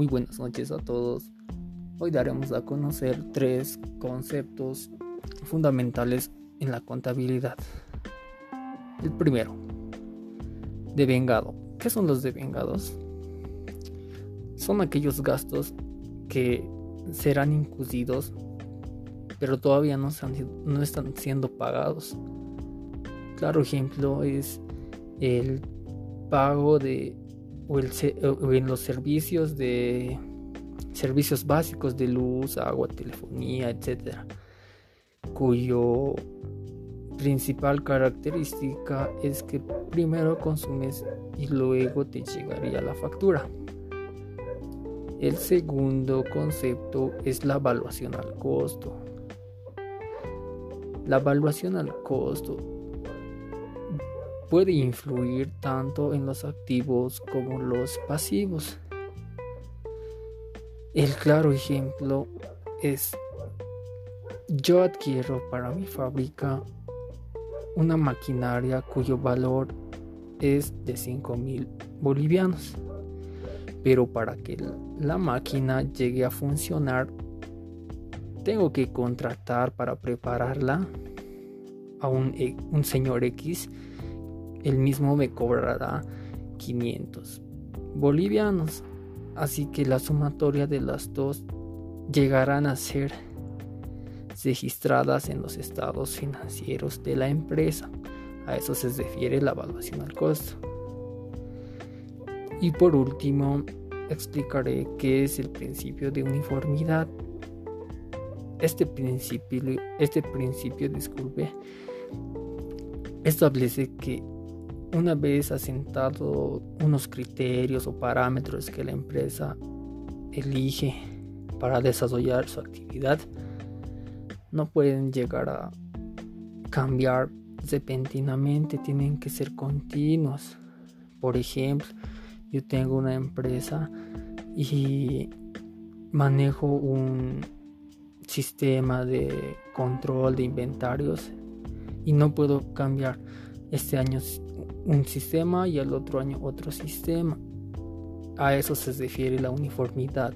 Muy buenas noches a todos. Hoy daremos a conocer tres conceptos fundamentales en la contabilidad. El primero, devengado. ¿Qué son los devengados? Son aquellos gastos que serán incluidos pero todavía no, no están siendo pagados. Claro ejemplo es el pago de o, en los servicios de servicios básicos de luz, agua, telefonía, etcétera, cuyo principal característica es que primero consumes y luego te llegaría la factura. El segundo concepto es la evaluación al costo. La evaluación al costo puede influir tanto en los activos como los pasivos. El claro ejemplo es yo adquiero para mi fábrica una maquinaria cuyo valor es de 5 mil bolivianos. Pero para que la máquina llegue a funcionar, tengo que contratar para prepararla a un, e, un señor X el mismo me cobrará 500 bolivianos. Así que la sumatoria de las dos llegarán a ser registradas en los estados financieros de la empresa. A eso se refiere la evaluación al costo. Y por último, explicaré qué es el principio de uniformidad. Este principio, este principio, disculpe, establece que una vez asentado unos criterios o parámetros que la empresa elige para desarrollar su actividad, no pueden llegar a cambiar repentinamente, tienen que ser continuos. Por ejemplo, yo tengo una empresa y manejo un sistema de control de inventarios y no puedo cambiar este año un sistema y al otro año otro sistema. A eso se refiere la uniformidad.